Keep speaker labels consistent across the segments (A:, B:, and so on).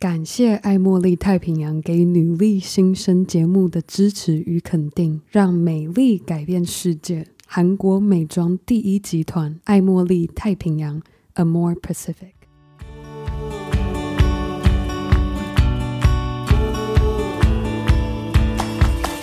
A: 感谢爱茉莉太平洋给女力新生节目的支持与肯定，让美丽改变世界。韩国美妆第一集团爱茉莉太平洋，Amore Pacific。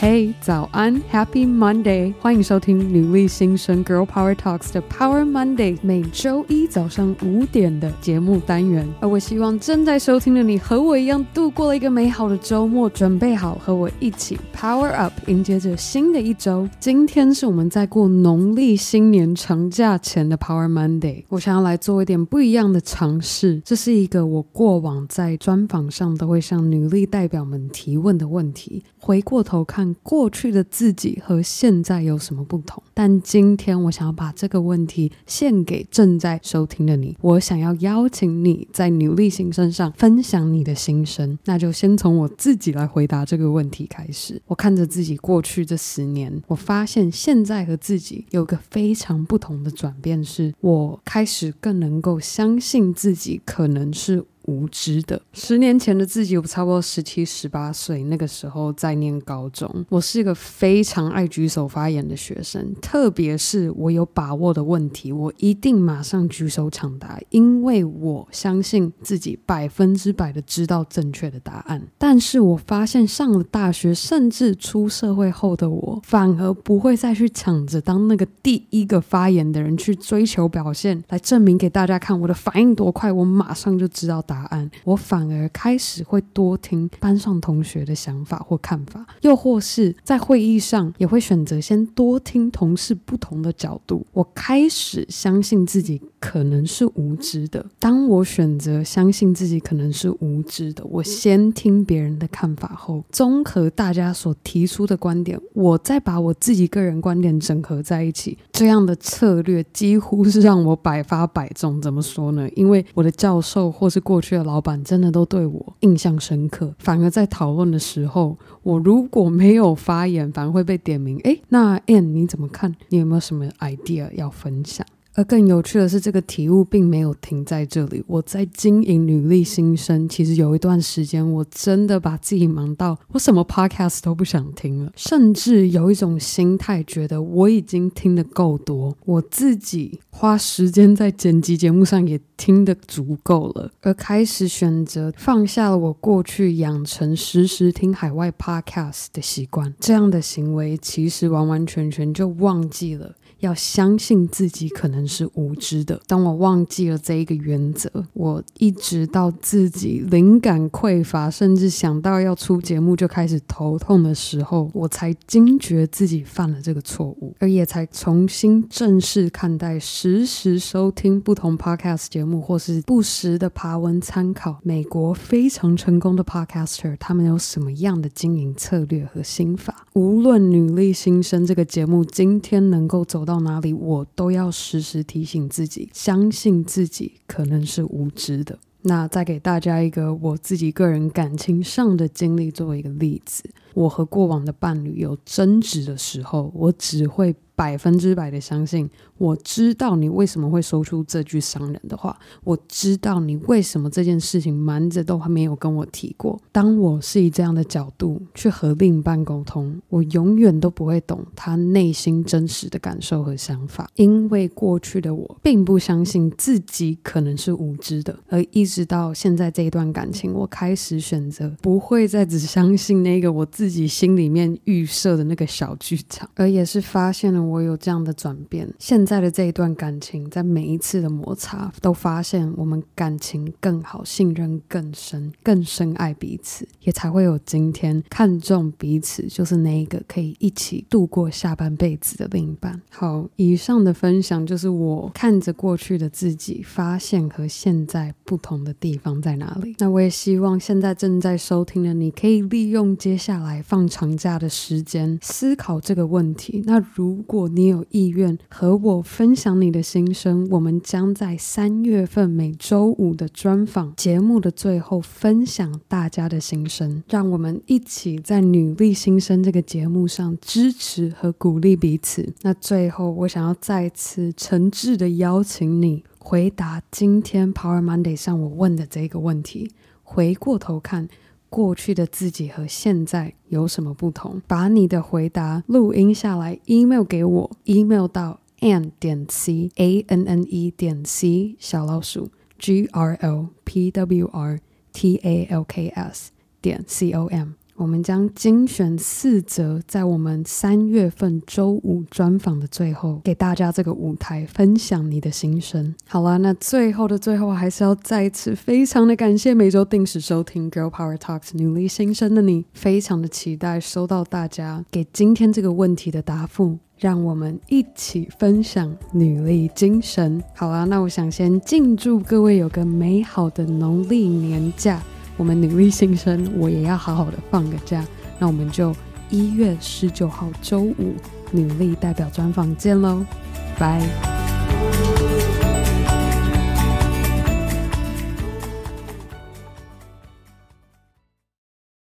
A: ，hey, 早安，Happy Monday！欢迎收听女力新生 Girl Power Talks 的 Power Monday，每周一早上五点的节目单元。而我希望正在收听的你和我一样度过了一个美好的周末，准备好和我一起 Power Up，迎接着新的一周。今天是我们在过农历新年长假前的 Power Monday，我想要来做一点不一样的尝试。这是一个我过往在专访上都会向女力代表们提问的问题。回过头看。过去的自己和现在有什么不同？但今天我想要把这个问题献给正在收听的你。我想要邀请你在女力新生上分享你的心声。那就先从我自己来回答这个问题开始。我看着自己过去这十年，我发现现在和自己有个非常不同的转变，是我开始更能够相信自己可能是。无知的。十年前的自己，我差不多十七、十八岁，那个时候在念高中。我是一个非常爱举手发言的学生，特别是我有把握的问题，我一定马上举手抢答，因为我相信自己百分之百的知道正确的答案。但是我发现上了大学，甚至出社会后的我，反而不会再去抢着当那个第一个发言的人，去追求表现，来证明给大家看我的反应多快，我马上就知道答。答案，我反而开始会多听班上同学的想法或看法，又或是在会议上也会选择先多听同事不同的角度。我开始相信自己可能是无知的。当我选择相信自己可能是无知的，我先听别人的看法后，综合大家所提出的观点，我再把我自己个人观点整合在一起。这样的策略几乎是让我百发百中。怎么说呢？因为我的教授或是过去的老板真的都对我印象深刻，反而在讨论的时候，我如果没有发言，反而会被点名。诶，那 Ann 你怎么看？你有没有什么 idea 要分享？而更有趣的是，这个体悟并没有停在这里。我在经营女力新生，其实有一段时间，我真的把自己忙到我什么 podcast 都不想听了，甚至有一种心态，觉得我已经听得够多，我自己花时间在剪辑节目上也听得足够了，而开始选择放下了我过去养成时时听海外 podcast 的习惯。这样的行为，其实完完全全就忘记了。要相信自己可能是无知的。当我忘记了这一个原则，我一直到自己灵感匮乏，甚至想到要出节目就开始头痛的时候，我才惊觉自己犯了这个错误，而也才重新正视看待实时收听不同 podcast 节目，或是不时的爬文参考美国非常成功的 podcaster，他们有什么样的经营策略和心法。无论女力新生这个节目今天能够走到哪里，我都要时时提醒自己，相信自己可能是无知的。那再给大家一个我自己个人感情上的经历作为一个例子，我和过往的伴侣有争执的时候，我只会。百分之百的相信，我知道你为什么会说出这句伤人的话，我知道你为什么这件事情瞒着都还没有跟我提过。当我是以这样的角度去和另一半沟通，我永远都不会懂他内心真实的感受和想法，因为过去的我并不相信自己可能是无知的，而一直到现在这一段感情，我开始选择不会再只相信那个我自己心里面预设的那个小剧场，而也是发现了。我有这样的转变，现在的这一段感情，在每一次的摩擦，都发现我们感情更好，信任更深，更深爱彼此，也才会有今天看重彼此，就是那一个可以一起度过下半辈子的另一半。好，以上的分享就是我看着过去的自己，发现和现在不同的地方在哪里。那我也希望现在正在收听的你，可以利用接下来放长假的时间，思考这个问题。那如果如果你有意愿和我分享你的心声，我们将在三月份每周五的专访节目的最后分享大家的心声，让我们一起在女力新生这个节目上支持和鼓励彼此。那最后，我想要再次诚挚的邀请你回答今天 Power Monday 向我问的这个问题。回过头看，过去的自己和现在有什么不同？把你的回答录音下来，email 给我，email 到 ann 点 c a n n e 点 c 小老鼠 g r l p w r t a l k s 点 c o m。我们将精选四则，在我们三月份周五专访的最后，给大家这个舞台，分享你的心声。好了，那最后的最后，还是要再一次非常的感谢每周定时收听 Girl Power Talks 女力心声的你，非常的期待收到大家给今天这个问题的答复，让我们一起分享女力精神。好啦，那我想先敬祝各位有个美好的农历年假。我们女力新生，我也要好好的放个假。那我们就一月十九号周五女力代表专访见喽，拜。